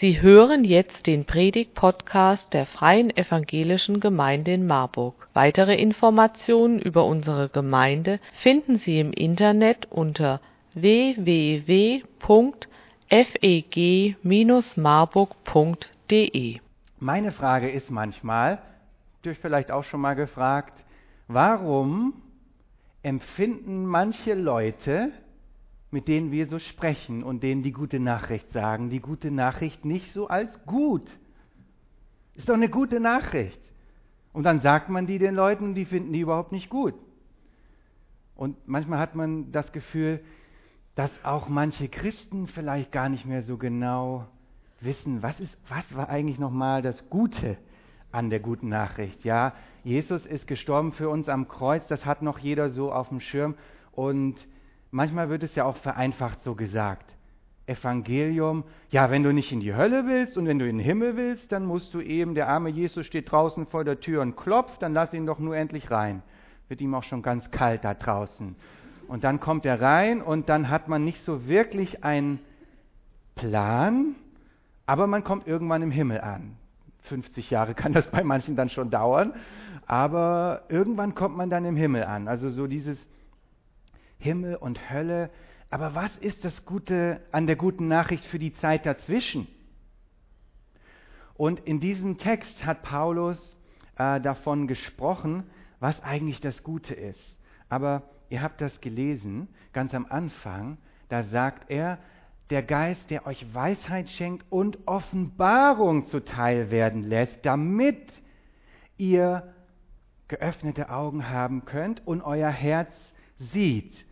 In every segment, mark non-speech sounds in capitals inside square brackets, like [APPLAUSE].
Sie hören jetzt den Predigt-Podcast der Freien Evangelischen Gemeinde in Marburg. Weitere Informationen über unsere Gemeinde finden Sie im Internet unter www.feg-marburg.de. Meine Frage ist manchmal, euch vielleicht auch schon mal gefragt, warum empfinden manche Leute mit denen wir so sprechen und denen die gute Nachricht sagen, die gute Nachricht nicht so als gut. Ist doch eine gute Nachricht. Und dann sagt man die den Leuten, die finden die überhaupt nicht gut. Und manchmal hat man das Gefühl, dass auch manche Christen vielleicht gar nicht mehr so genau wissen, was ist, was war eigentlich nochmal das Gute an der guten Nachricht. Ja, Jesus ist gestorben für uns am Kreuz, das hat noch jeder so auf dem Schirm und manchmal wird es ja auch vereinfacht so gesagt. Evangelium, ja, wenn du nicht in die Hölle willst und wenn du in den Himmel willst, dann musst du eben, der arme Jesus steht draußen vor der Tür und klopft, dann lass ihn doch nur endlich rein. Wird ihm auch schon ganz kalt da draußen. Und dann kommt er rein und dann hat man nicht so wirklich einen Plan, aber man kommt irgendwann im Himmel an. 50 Jahre kann das bei manchen dann schon dauern, aber irgendwann kommt man dann im Himmel an. Also so dieses Himmel und Hölle. Aber was ist das Gute an der guten Nachricht für die Zeit dazwischen? Und in diesem Text hat Paulus äh, davon gesprochen, was eigentlich das Gute ist. Aber ihr habt das gelesen, ganz am Anfang, da sagt er, der Geist, der euch Weisheit schenkt und Offenbarung zuteil werden lässt, damit ihr geöffnete Augen haben könnt und euer Herz sieht.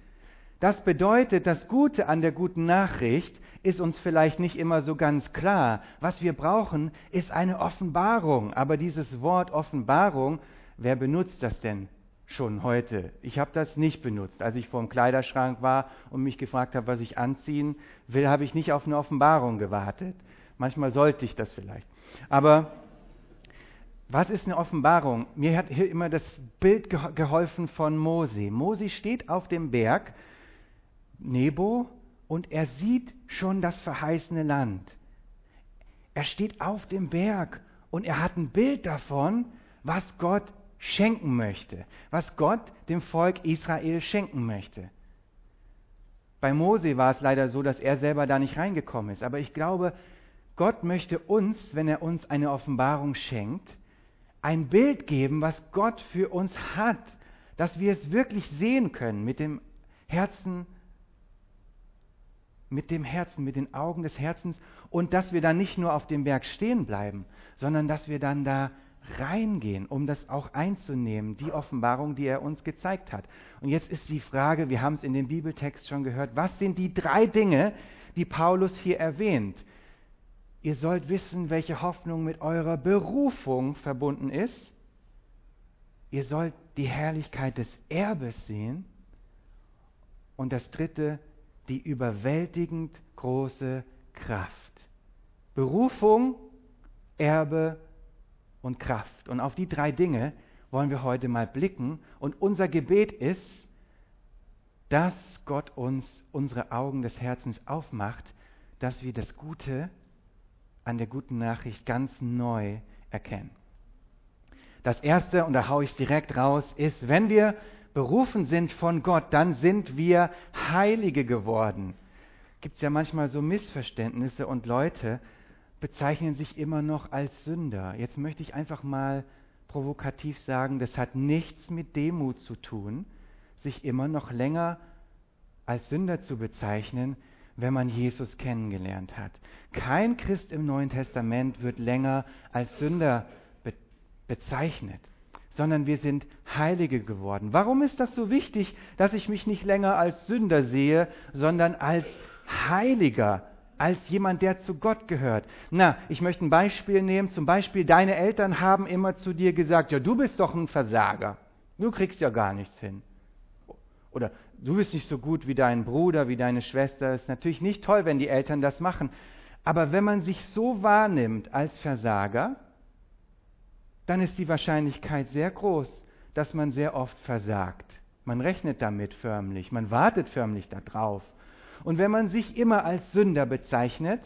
Das bedeutet, das Gute an der guten Nachricht ist uns vielleicht nicht immer so ganz klar. Was wir brauchen, ist eine Offenbarung. Aber dieses Wort Offenbarung, wer benutzt das denn schon heute? Ich habe das nicht benutzt. Als ich vor dem Kleiderschrank war und mich gefragt habe, was ich anziehen will, habe ich nicht auf eine Offenbarung gewartet. Manchmal sollte ich das vielleicht. Aber was ist eine Offenbarung? Mir hat hier immer das Bild geholfen von Mose. Mose steht auf dem Berg Nebo und er sieht schon das verheißene Land. Er steht auf dem Berg und er hat ein Bild davon, was Gott schenken möchte, was Gott dem Volk Israel schenken möchte. Bei Mose war es leider so, dass er selber da nicht reingekommen ist. Aber ich glaube, Gott möchte uns, wenn er uns eine Offenbarung schenkt, ein Bild geben, was Gott für uns hat, dass wir es wirklich sehen können mit dem Herzen mit dem Herzen, mit den Augen des Herzens und dass wir dann nicht nur auf dem Berg stehen bleiben, sondern dass wir dann da reingehen, um das auch einzunehmen, die Offenbarung, die er uns gezeigt hat. Und jetzt ist die Frage, wir haben es in dem Bibeltext schon gehört, was sind die drei Dinge, die Paulus hier erwähnt? Ihr sollt wissen, welche Hoffnung mit eurer Berufung verbunden ist. Ihr sollt die Herrlichkeit des Erbes sehen. Und das dritte, die überwältigend große Kraft. Berufung, Erbe und Kraft. Und auf die drei Dinge wollen wir heute mal blicken. Und unser Gebet ist, dass Gott uns unsere Augen des Herzens aufmacht, dass wir das Gute an der guten Nachricht ganz neu erkennen. Das erste, und da haue ich direkt raus, ist, wenn wir berufen sind von Gott, dann sind wir Heilige geworden. Gibt es ja manchmal so Missverständnisse und Leute bezeichnen sich immer noch als Sünder. Jetzt möchte ich einfach mal provokativ sagen, das hat nichts mit Demut zu tun, sich immer noch länger als Sünder zu bezeichnen, wenn man Jesus kennengelernt hat. Kein Christ im Neuen Testament wird länger als Sünder be bezeichnet sondern wir sind Heilige geworden. Warum ist das so wichtig, dass ich mich nicht länger als Sünder sehe, sondern als Heiliger, als jemand, der zu Gott gehört? Na, ich möchte ein Beispiel nehmen. Zum Beispiel, deine Eltern haben immer zu dir gesagt, ja, du bist doch ein Versager. Du kriegst ja gar nichts hin. Oder du bist nicht so gut wie dein Bruder, wie deine Schwester. Ist natürlich nicht toll, wenn die Eltern das machen. Aber wenn man sich so wahrnimmt als Versager, dann ist die Wahrscheinlichkeit sehr groß, dass man sehr oft versagt. Man rechnet damit förmlich, man wartet förmlich darauf. Und wenn man sich immer als Sünder bezeichnet,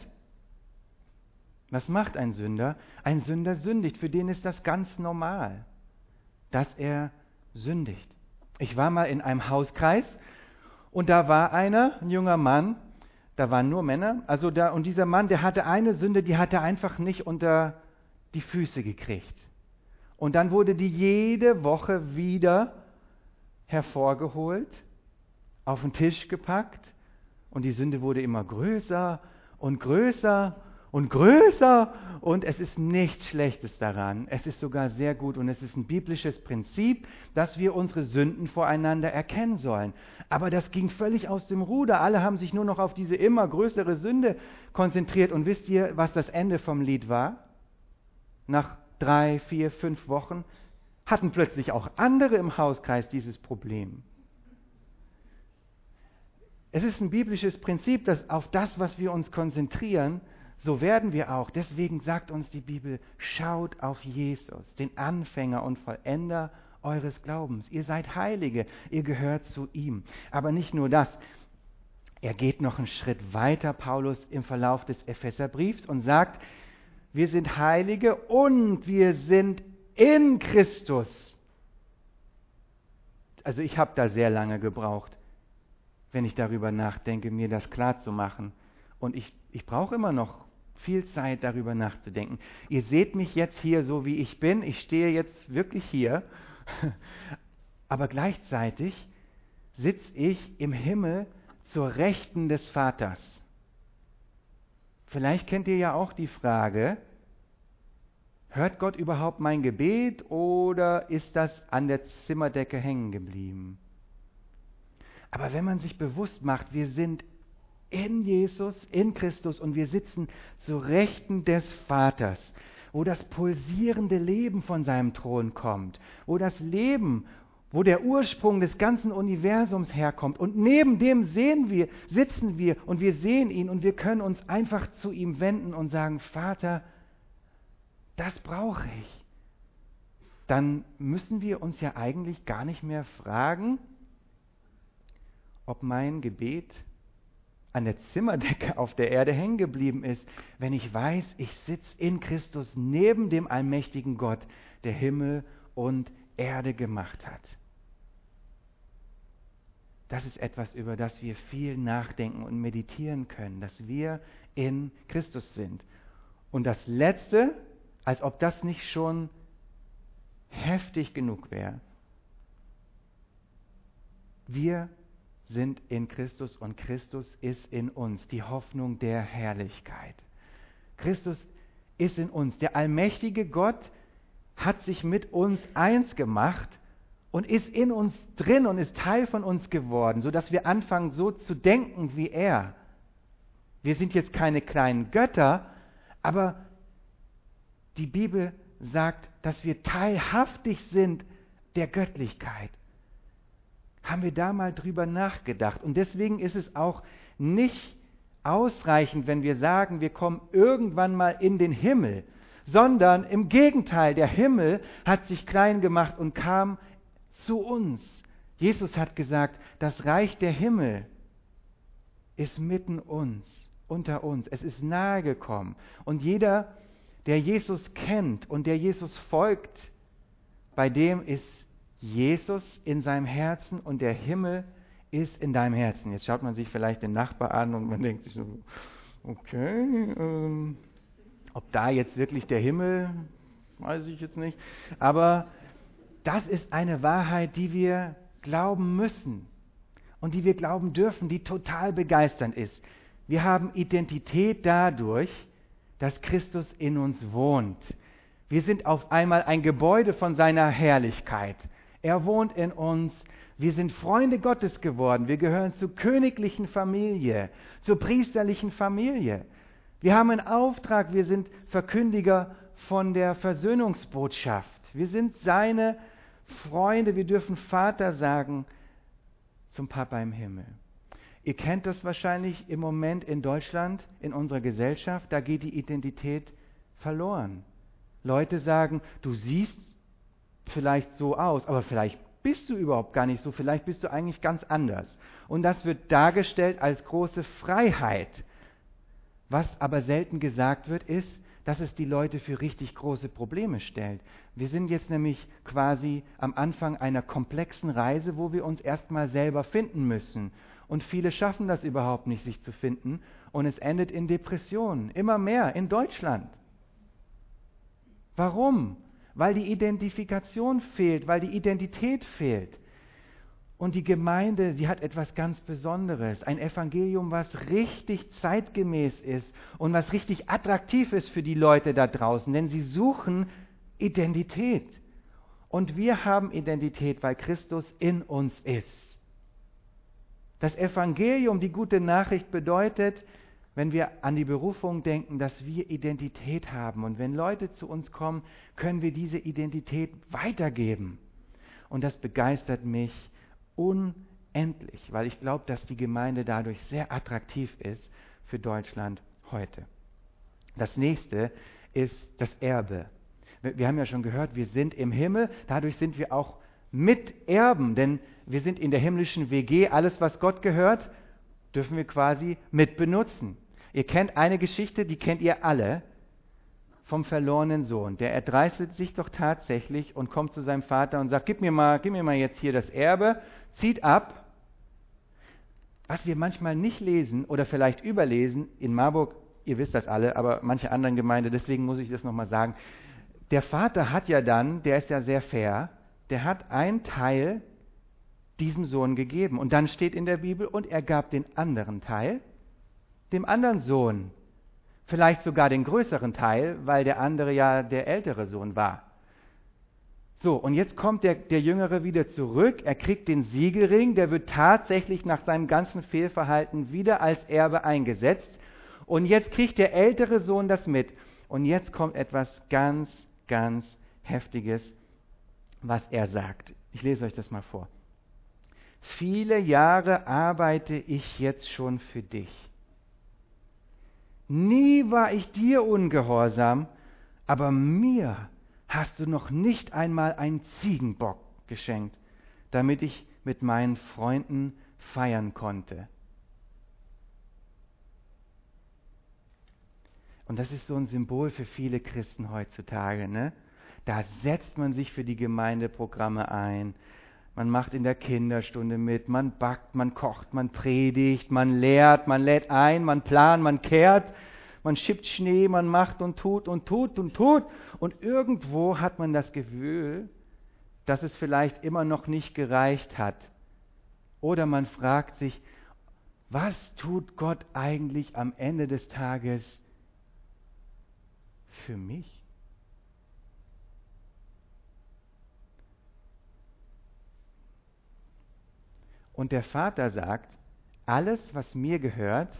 Was macht ein Sünder? Ein Sünder sündigt. Für den ist das ganz normal, dass er sündigt. Ich war mal in einem Hauskreis und da war einer, ein junger Mann, da waren nur Männer, also da, und dieser Mann, der hatte eine Sünde, die hat er einfach nicht unter die Füße gekriegt. Und dann wurde die jede Woche wieder hervorgeholt, auf den Tisch gepackt und die Sünde wurde immer größer und größer und größer und es ist nichts Schlechtes daran. Es ist sogar sehr gut und es ist ein biblisches Prinzip, dass wir unsere Sünden voreinander erkennen sollen. Aber das ging völlig aus dem Ruder. Alle haben sich nur noch auf diese immer größere Sünde konzentriert und wisst ihr, was das Ende vom Lied war? Nach drei, vier, fünf Wochen hatten plötzlich auch andere im Hauskreis dieses Problem. Es ist ein biblisches Prinzip, dass auf das, was wir uns konzentrieren, so werden wir auch. Deswegen sagt uns die Bibel, schaut auf Jesus, den Anfänger und Vollender eures Glaubens. Ihr seid Heilige, ihr gehört zu ihm. Aber nicht nur das. Er geht noch einen Schritt weiter, Paulus, im Verlauf des Epheserbriefs und sagt, wir sind Heilige und wir sind in Christus. Also ich habe da sehr lange gebraucht, wenn ich darüber nachdenke, mir das klar zu machen. Und ich, ich brauche immer noch viel Zeit darüber nachzudenken. Ihr seht mich jetzt hier so, wie ich bin. Ich stehe jetzt wirklich hier. [LAUGHS] Aber gleichzeitig sitze ich im Himmel zur Rechten des Vaters. Vielleicht kennt ihr ja auch die Frage, hört Gott überhaupt mein Gebet oder ist das an der Zimmerdecke hängen geblieben? Aber wenn man sich bewusst macht, wir sind in Jesus, in Christus und wir sitzen zu Rechten des Vaters, wo das pulsierende Leben von seinem Thron kommt, wo das Leben, wo der Ursprung des ganzen Universums herkommt. Und neben dem sehen wir, sitzen wir und wir sehen ihn und wir können uns einfach zu ihm wenden und sagen, Vater, das brauche ich. Dann müssen wir uns ja eigentlich gar nicht mehr fragen, ob mein Gebet an der Zimmerdecke [LAUGHS] auf der Erde hängen geblieben ist, wenn ich weiß, ich sitze in Christus neben dem allmächtigen Gott, der Himmel und Erde gemacht hat. Das ist etwas, über das wir viel nachdenken und meditieren können, dass wir in Christus sind. Und das Letzte, als ob das nicht schon heftig genug wäre. Wir sind in Christus und Christus ist in uns, die Hoffnung der Herrlichkeit. Christus ist in uns. Der allmächtige Gott hat sich mit uns eins gemacht und ist in uns drin und ist Teil von uns geworden, sodass wir anfangen so zu denken wie er. Wir sind jetzt keine kleinen Götter, aber die Bibel sagt, dass wir teilhaftig sind der Göttlichkeit haben wir da mal drüber nachgedacht. Und deswegen ist es auch nicht ausreichend, wenn wir sagen, wir kommen irgendwann mal in den Himmel, sondern im Gegenteil, der Himmel hat sich klein gemacht und kam zu uns. Jesus hat gesagt, das Reich der Himmel ist mitten uns, unter uns. Es ist nahe gekommen. Und jeder, der Jesus kennt und der Jesus folgt, bei dem ist Jesus in seinem Herzen und der Himmel ist in deinem Herzen. Jetzt schaut man sich vielleicht den Nachbar an und man denkt sich so, okay, ähm, ob da jetzt wirklich der Himmel, weiß ich jetzt nicht. Aber das ist eine Wahrheit, die wir glauben müssen und die wir glauben dürfen, die total begeisternd ist. Wir haben Identität dadurch, dass Christus in uns wohnt. Wir sind auf einmal ein Gebäude von seiner Herrlichkeit. Er wohnt in uns. Wir sind Freunde Gottes geworden. Wir gehören zur königlichen Familie, zur priesterlichen Familie. Wir haben einen Auftrag. Wir sind Verkündiger von der Versöhnungsbotschaft. Wir sind seine Freunde. Wir dürfen Vater sagen zum Papa im Himmel. Ihr kennt das wahrscheinlich im Moment in Deutschland, in unserer Gesellschaft. Da geht die Identität verloren. Leute sagen, du siehst vielleicht so aus, aber vielleicht bist du überhaupt gar nicht so, vielleicht bist du eigentlich ganz anders. Und das wird dargestellt als große Freiheit. Was aber selten gesagt wird, ist, dass es die Leute für richtig große Probleme stellt. Wir sind jetzt nämlich quasi am Anfang einer komplexen Reise, wo wir uns erstmal selber finden müssen. Und viele schaffen das überhaupt nicht, sich zu finden. Und es endet in Depressionen. Immer mehr in Deutschland. Warum? Weil die Identifikation fehlt, weil die Identität fehlt. Und die Gemeinde, sie hat etwas ganz Besonderes, ein Evangelium, was richtig zeitgemäß ist und was richtig attraktiv ist für die Leute da draußen, denn sie suchen Identität. Und wir haben Identität, weil Christus in uns ist. Das Evangelium, die gute Nachricht bedeutet, wenn wir an die Berufung denken, dass wir Identität haben. Und wenn Leute zu uns kommen, können wir diese Identität weitergeben. Und das begeistert mich unendlich, weil ich glaube, dass die Gemeinde dadurch sehr attraktiv ist für Deutschland heute. Das nächste ist das Erbe. Wir haben ja schon gehört, wir sind im Himmel, dadurch sind wir auch Miterben, denn wir sind in der himmlischen WG, alles was Gott gehört, dürfen wir quasi mitbenutzen. Ihr kennt eine Geschichte, die kennt ihr alle vom verlorenen Sohn. Der erdreistet sich doch tatsächlich und kommt zu seinem Vater und sagt, gib mir mal, gib mir mal jetzt hier das Erbe zieht ab. Was wir manchmal nicht lesen oder vielleicht überlesen, in Marburg, ihr wisst das alle, aber manche anderen Gemeinden, deswegen muss ich das nochmal sagen. Der Vater hat ja dann, der ist ja sehr fair, der hat einen Teil diesem Sohn gegeben. Und dann steht in der Bibel, und er gab den anderen Teil dem anderen Sohn. Vielleicht sogar den größeren Teil, weil der andere ja der ältere Sohn war. So, und jetzt kommt der, der Jüngere wieder zurück, er kriegt den Siegelring, der wird tatsächlich nach seinem ganzen Fehlverhalten wieder als Erbe eingesetzt. Und jetzt kriegt der ältere Sohn das mit. Und jetzt kommt etwas ganz, ganz Heftiges, was er sagt. Ich lese euch das mal vor. Viele Jahre arbeite ich jetzt schon für dich. Nie war ich dir ungehorsam, aber mir hast du noch nicht einmal einen Ziegenbock geschenkt, damit ich mit meinen Freunden feiern konnte. Und das ist so ein Symbol für viele Christen heutzutage. Ne? Da setzt man sich für die Gemeindeprogramme ein. Man macht in der Kinderstunde mit, man backt, man kocht, man predigt, man lehrt, man lädt ein, man plant, man kehrt, man schippt Schnee, man macht und tut und tut und tut. Und irgendwo hat man das Gefühl, dass es vielleicht immer noch nicht gereicht hat. Oder man fragt sich, was tut Gott eigentlich am Ende des Tages für mich? Und der Vater sagt, alles, was mir gehört,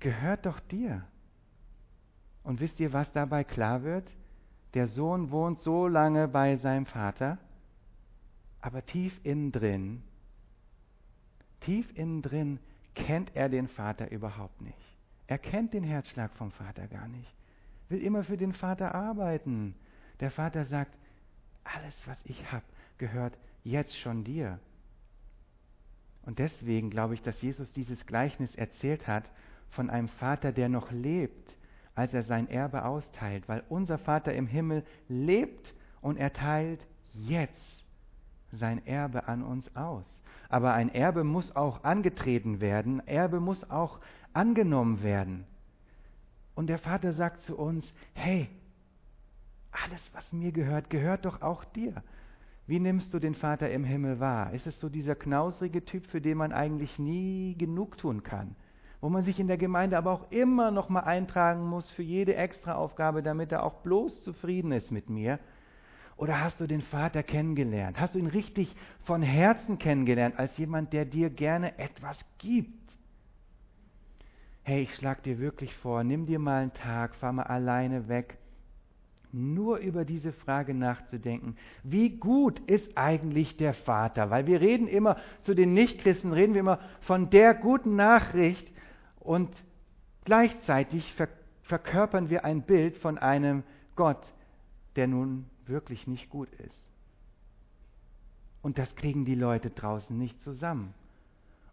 gehört doch dir. Und wisst ihr, was dabei klar wird? Der Sohn wohnt so lange bei seinem Vater, aber tief innen drin, tief innen drin kennt er den Vater überhaupt nicht. Er kennt den Herzschlag vom Vater gar nicht. Will immer für den Vater arbeiten. Der Vater sagt, alles, was ich habe, gehört jetzt schon dir. Und deswegen glaube ich, dass Jesus dieses Gleichnis erzählt hat von einem Vater, der noch lebt, als er sein Erbe austeilt, weil unser Vater im Himmel lebt und er teilt jetzt sein Erbe an uns aus. Aber ein Erbe muss auch angetreten werden, Erbe muss auch angenommen werden. Und der Vater sagt zu uns, hey, alles, was mir gehört, gehört doch auch dir. Wie nimmst du den Vater im Himmel wahr? Ist es so dieser knausrige Typ, für den man eigentlich nie genug tun kann? Wo man sich in der Gemeinde aber auch immer noch mal eintragen muss für jede Extraaufgabe, damit er auch bloß zufrieden ist mit mir? Oder hast du den Vater kennengelernt? Hast du ihn richtig von Herzen kennengelernt als jemand, der dir gerne etwas gibt? Hey, ich schlag dir wirklich vor, nimm dir mal einen Tag, fahr mal alleine weg, nur über diese Frage nachzudenken. Wie gut ist eigentlich der Vater? Weil wir reden immer, zu den Nichtchristen reden wir immer von der guten Nachricht, und gleichzeitig verkörpern wir ein Bild von einem Gott, der nun wirklich nicht gut ist. Und das kriegen die Leute draußen nicht zusammen.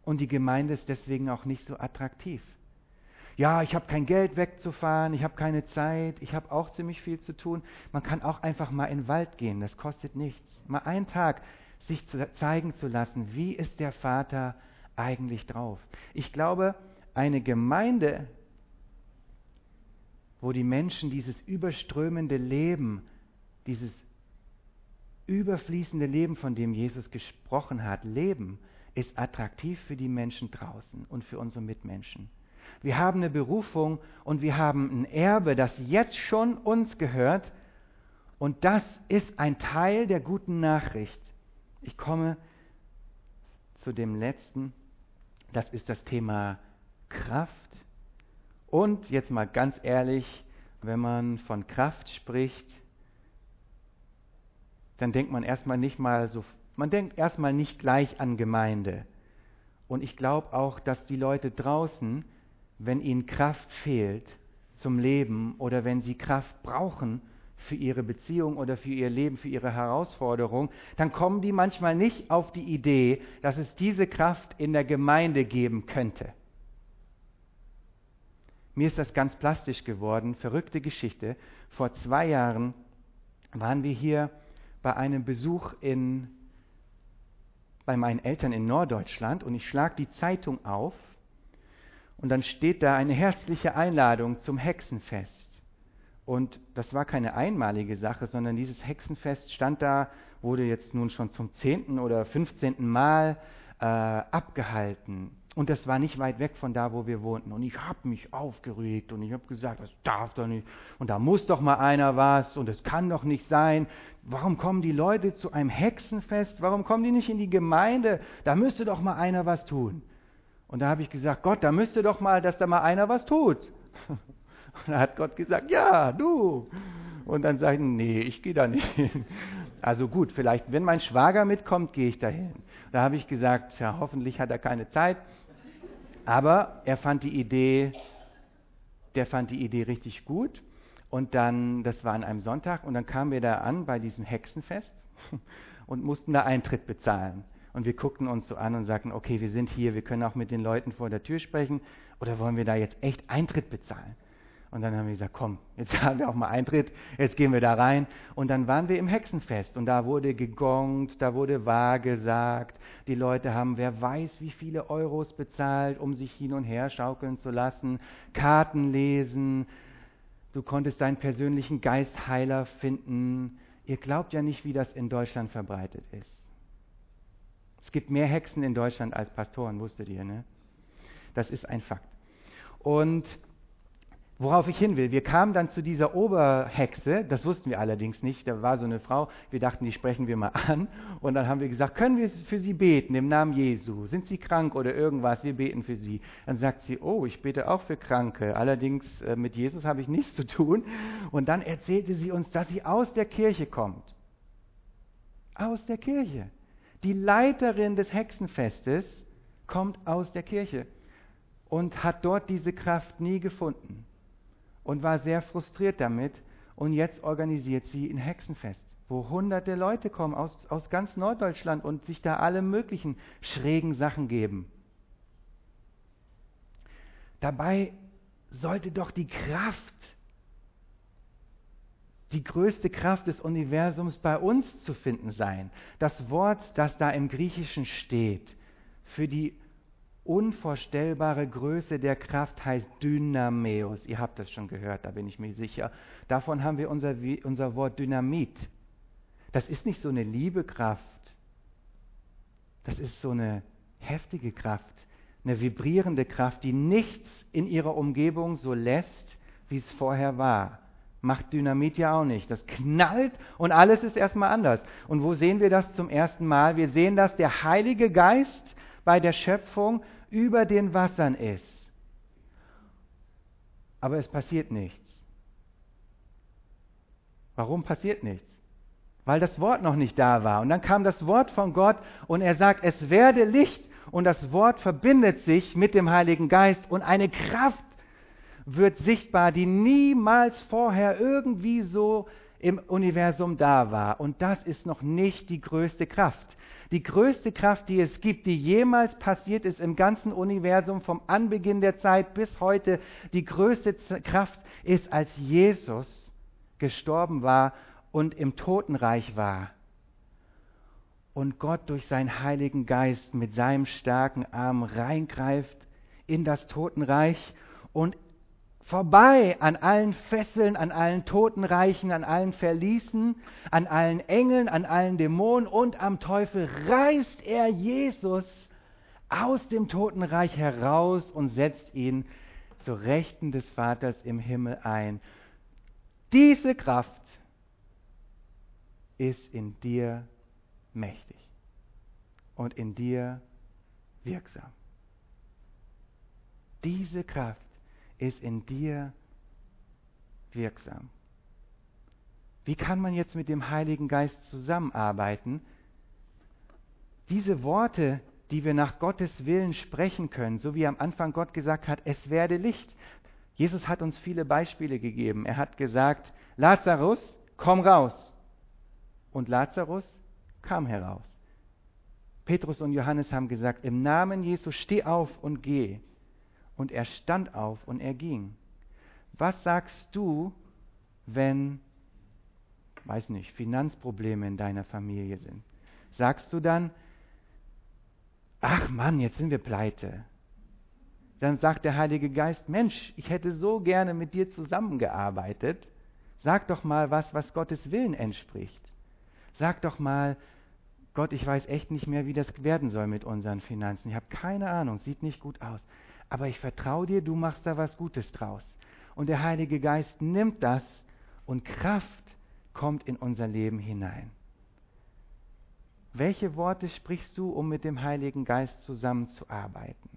Und die Gemeinde ist deswegen auch nicht so attraktiv. Ja, ich habe kein Geld wegzufahren, ich habe keine Zeit, ich habe auch ziemlich viel zu tun. Man kann auch einfach mal in den Wald gehen, das kostet nichts. Mal einen Tag sich zeigen zu lassen, wie ist der Vater eigentlich drauf. Ich glaube, eine Gemeinde, wo die Menschen dieses überströmende Leben, dieses überfließende Leben, von dem Jesus gesprochen hat, leben, ist attraktiv für die Menschen draußen und für unsere Mitmenschen. Wir haben eine Berufung und wir haben ein Erbe, das jetzt schon uns gehört. Und das ist ein Teil der guten Nachricht. Ich komme zu dem letzten. Das ist das Thema Kraft. Und jetzt mal ganz ehrlich, wenn man von Kraft spricht, dann denkt man erstmal nicht mal so, man denkt erstmal nicht gleich an Gemeinde. Und ich glaube auch, dass die Leute draußen, wenn ihnen Kraft fehlt zum Leben oder wenn sie Kraft brauchen für ihre Beziehung oder für ihr Leben, für ihre Herausforderung, dann kommen die manchmal nicht auf die Idee, dass es diese Kraft in der Gemeinde geben könnte. Mir ist das ganz plastisch geworden, verrückte Geschichte. Vor zwei Jahren waren wir hier bei einem Besuch in, bei meinen Eltern in Norddeutschland und ich schlage die Zeitung auf und dann steht da eine herzliche Einladung zum Hexenfest. Und das war keine einmalige Sache, sondern dieses Hexenfest stand da, wurde jetzt nun schon zum zehnten oder fünfzehnten Mal äh, abgehalten. Und das war nicht weit weg von da, wo wir wohnten. Und ich habe mich aufgeregt und ich habe gesagt, das darf doch nicht. Und da muss doch mal einer was und es kann doch nicht sein. Warum kommen die Leute zu einem Hexenfest? Warum kommen die nicht in die Gemeinde? Da müsste doch mal einer was tun. Und da habe ich gesagt, Gott, da müsste doch mal, dass da mal einer was tut. [LAUGHS] Und da hat Gott gesagt, ja, du. Und dann sage ich, nee, ich gehe da nicht hin. Also gut, vielleicht, wenn mein Schwager mitkommt, gehe ich dahin. Da habe ich gesagt, ja, hoffentlich hat er keine Zeit. Aber er fand die Idee, der fand die Idee richtig gut. Und dann, das war an einem Sonntag, und dann kamen wir da an bei diesem Hexenfest [LAUGHS] und mussten da Eintritt bezahlen. Und wir guckten uns so an und sagten, okay, wir sind hier, wir können auch mit den Leuten vor der Tür sprechen, oder wollen wir da jetzt echt Eintritt bezahlen? Und dann haben wir gesagt, komm, jetzt [LAUGHS] haben wir auch mal Eintritt, jetzt gehen wir da rein. Und dann waren wir im Hexenfest und da wurde gegongt, da wurde wahrgesagt. Die Leute haben, wer weiß, wie viele Euros bezahlt, um sich hin und her schaukeln zu lassen, Karten lesen. Du konntest deinen persönlichen Geistheiler finden. Ihr glaubt ja nicht, wie das in Deutschland verbreitet ist. Es gibt mehr Hexen in Deutschland als Pastoren, wusstet ihr, ne? Das ist ein Fakt. Und Worauf ich hin will, wir kamen dann zu dieser Oberhexe, das wussten wir allerdings nicht, da war so eine Frau, wir dachten, die sprechen wir mal an und dann haben wir gesagt, können wir für sie beten im Namen Jesu? Sind sie krank oder irgendwas? Wir beten für sie. Dann sagt sie, oh, ich bete auch für Kranke, allerdings äh, mit Jesus habe ich nichts zu tun. Und dann erzählte sie uns, dass sie aus der Kirche kommt. Aus der Kirche. Die Leiterin des Hexenfestes kommt aus der Kirche und hat dort diese Kraft nie gefunden und war sehr frustriert damit. Und jetzt organisiert sie ein Hexenfest, wo hunderte Leute kommen aus, aus ganz Norddeutschland und sich da alle möglichen schrägen Sachen geben. Dabei sollte doch die Kraft, die größte Kraft des Universums bei uns zu finden sein. Das Wort, das da im Griechischen steht, für die unvorstellbare Größe der Kraft heißt Dynameus. Ihr habt das schon gehört, da bin ich mir sicher. Davon haben wir unser, unser Wort Dynamit. Das ist nicht so eine liebe Kraft. Das ist so eine heftige Kraft, eine vibrierende Kraft, die nichts in ihrer Umgebung so lässt, wie es vorher war. Macht Dynamit ja auch nicht. Das knallt und alles ist erstmal anders. Und wo sehen wir das zum ersten Mal? Wir sehen, dass der Heilige Geist bei der Schöpfung über den Wassern ist. Aber es passiert nichts. Warum passiert nichts? Weil das Wort noch nicht da war. Und dann kam das Wort von Gott und er sagt, es werde Licht. Und das Wort verbindet sich mit dem Heiligen Geist und eine Kraft wird sichtbar, die niemals vorher irgendwie so im Universum da war. Und das ist noch nicht die größte Kraft. Die größte Kraft, die es gibt, die jemals passiert ist im ganzen Universum, vom Anbeginn der Zeit bis heute, die größte Kraft ist, als Jesus gestorben war und im Totenreich war. Und Gott durch seinen Heiligen Geist mit seinem starken Arm reingreift in das Totenreich und vorbei an allen Fesseln, an allen Totenreichen, an allen Verließen, an allen Engeln, an allen Dämonen und am Teufel reißt er Jesus aus dem Totenreich heraus und setzt ihn zur Rechten des Vaters im Himmel ein. Diese Kraft ist in dir mächtig und in dir wirksam. Diese Kraft ist in dir wirksam. Wie kann man jetzt mit dem Heiligen Geist zusammenarbeiten? Diese Worte, die wir nach Gottes Willen sprechen können, so wie am Anfang Gott gesagt hat, es werde Licht. Jesus hat uns viele Beispiele gegeben. Er hat gesagt, Lazarus, komm raus. Und Lazarus kam heraus. Petrus und Johannes haben gesagt, im Namen Jesu steh auf und geh. Und er stand auf und er ging. Was sagst du, wenn, weiß nicht, Finanzprobleme in deiner Familie sind? Sagst du dann, ach Mann, jetzt sind wir pleite. Dann sagt der Heilige Geist, Mensch, ich hätte so gerne mit dir zusammengearbeitet. Sag doch mal was, was Gottes Willen entspricht. Sag doch mal, Gott, ich weiß echt nicht mehr, wie das werden soll mit unseren Finanzen. Ich habe keine Ahnung, sieht nicht gut aus aber ich vertraue dir, du machst da was Gutes draus. Und der Heilige Geist nimmt das und Kraft kommt in unser Leben hinein. Welche Worte sprichst du, um mit dem Heiligen Geist zusammenzuarbeiten?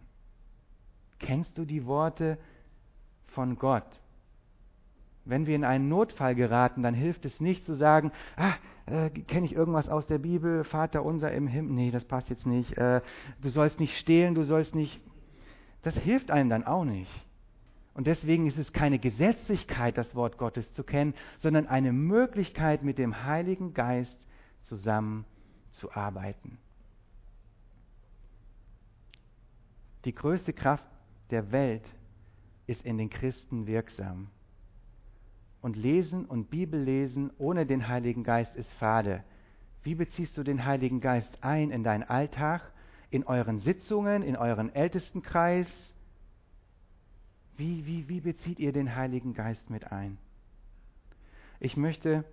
Kennst du die Worte von Gott? Wenn wir in einen Notfall geraten, dann hilft es nicht zu sagen, ah, äh, kenne ich irgendwas aus der Bibel, Vater unser im Himmel, nee, das passt jetzt nicht, äh, du sollst nicht stehlen, du sollst nicht, das hilft einem dann auch nicht. Und deswegen ist es keine Gesetzlichkeit, das Wort Gottes zu kennen, sondern eine Möglichkeit, mit dem Heiligen Geist zusammenzuarbeiten. Die größte Kraft der Welt ist in den Christen wirksam. Und Lesen und Bibellesen ohne den Heiligen Geist ist fade. Wie beziehst du den Heiligen Geist ein in deinen Alltag in euren Sitzungen, in euren Ältestenkreis? Wie, wie, wie bezieht ihr den Heiligen Geist mit ein? Ich möchte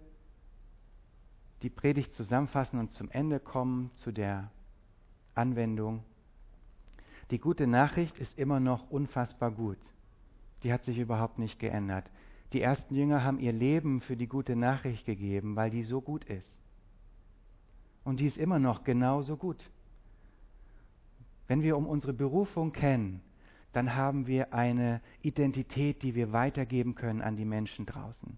die Predigt zusammenfassen und zum Ende kommen zu der Anwendung. Die gute Nachricht ist immer noch unfassbar gut. Die hat sich überhaupt nicht geändert. Die ersten Jünger haben ihr Leben für die gute Nachricht gegeben, weil die so gut ist. Und die ist immer noch genauso gut. Wenn wir um unsere Berufung kennen, dann haben wir eine Identität, die wir weitergeben können an die Menschen draußen.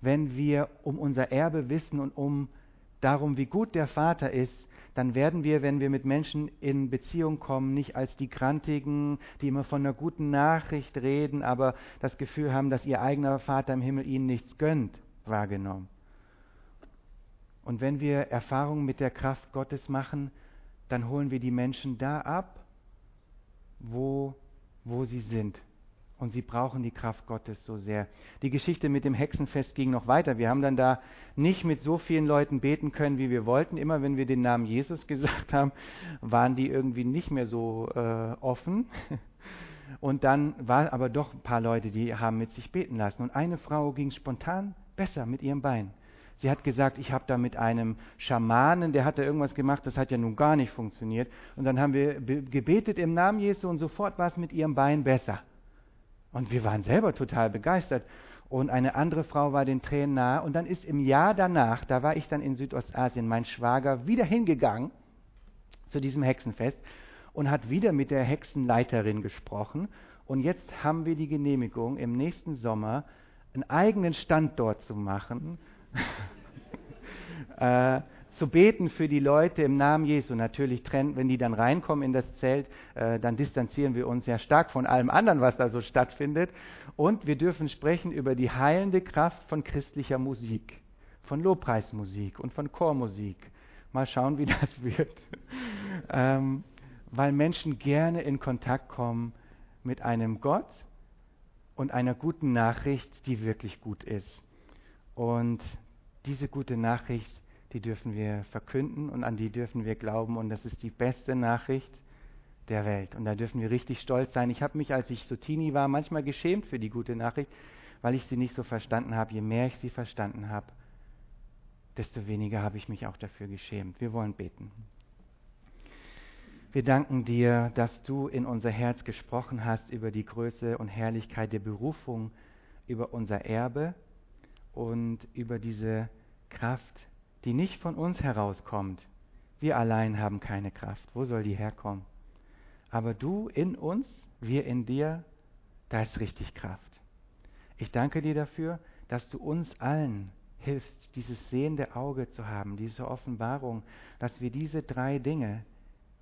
Wenn wir um unser Erbe wissen und um darum, wie gut der Vater ist, dann werden wir, wenn wir mit Menschen in Beziehung kommen, nicht als die Grantigen, die immer von einer guten Nachricht reden, aber das Gefühl haben, dass ihr eigener Vater im Himmel ihnen nichts gönnt, wahrgenommen. Und wenn wir Erfahrungen mit der Kraft Gottes machen, dann holen wir die Menschen da ab, wo, wo sie sind. Und sie brauchen die Kraft Gottes so sehr. Die Geschichte mit dem Hexenfest ging noch weiter. Wir haben dann da nicht mit so vielen Leuten beten können, wie wir wollten. Immer wenn wir den Namen Jesus [LAUGHS] gesagt haben, waren die irgendwie nicht mehr so äh, offen. [LAUGHS] Und dann waren aber doch ein paar Leute, die haben mit sich beten lassen. Und eine Frau ging spontan besser mit ihrem Bein. Sie hat gesagt, ich habe da mit einem Schamanen, der hat da irgendwas gemacht, das hat ja nun gar nicht funktioniert. Und dann haben wir gebetet im Namen Jesu und sofort war es mit ihrem Bein besser. Und wir waren selber total begeistert. Und eine andere Frau war den Tränen nahe. Und dann ist im Jahr danach, da war ich dann in Südostasien, mein Schwager wieder hingegangen zu diesem Hexenfest und hat wieder mit der Hexenleiterin gesprochen. Und jetzt haben wir die Genehmigung, im nächsten Sommer einen eigenen Stand dort zu machen äh, zu beten für die Leute im Namen Jesu. Natürlich trennen, wenn die dann reinkommen in das Zelt, äh, dann distanzieren wir uns sehr stark von allem anderen, was da so stattfindet. Und wir dürfen sprechen über die heilende Kraft von christlicher Musik, von Lobpreismusik und von Chormusik. Mal schauen, wie [LAUGHS] das wird. ähm, weil Menschen gerne in Kontakt kommen mit einem Gott und einer guten Nachricht, die wirklich gut ist. Und diese gute Nachricht, die dürfen wir verkünden und an die dürfen wir glauben. Und das ist die beste Nachricht der Welt. Und da dürfen wir richtig stolz sein. Ich habe mich, als ich so Teenie war, manchmal geschämt für die gute Nachricht, weil ich sie nicht so verstanden habe. Je mehr ich sie verstanden habe, desto weniger habe ich mich auch dafür geschämt. Wir wollen beten. Wir danken dir, dass du in unser Herz gesprochen hast über die Größe und Herrlichkeit der Berufung, über unser Erbe und über diese Kraft, die nicht von uns herauskommt. Wir allein haben keine Kraft. Wo soll die herkommen? Aber du in uns, wir in dir, da ist richtig Kraft. Ich danke dir dafür, dass du uns allen hilfst, dieses sehende Auge zu haben, diese Offenbarung, dass wir diese drei Dinge,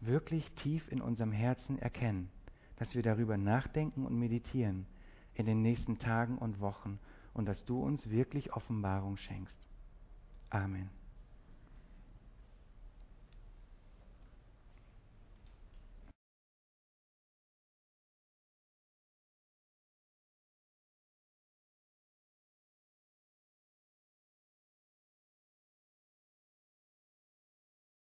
wirklich tief in unserem Herzen erkennen, dass wir darüber nachdenken und meditieren in den nächsten Tagen und Wochen und dass du uns wirklich Offenbarung schenkst. Amen.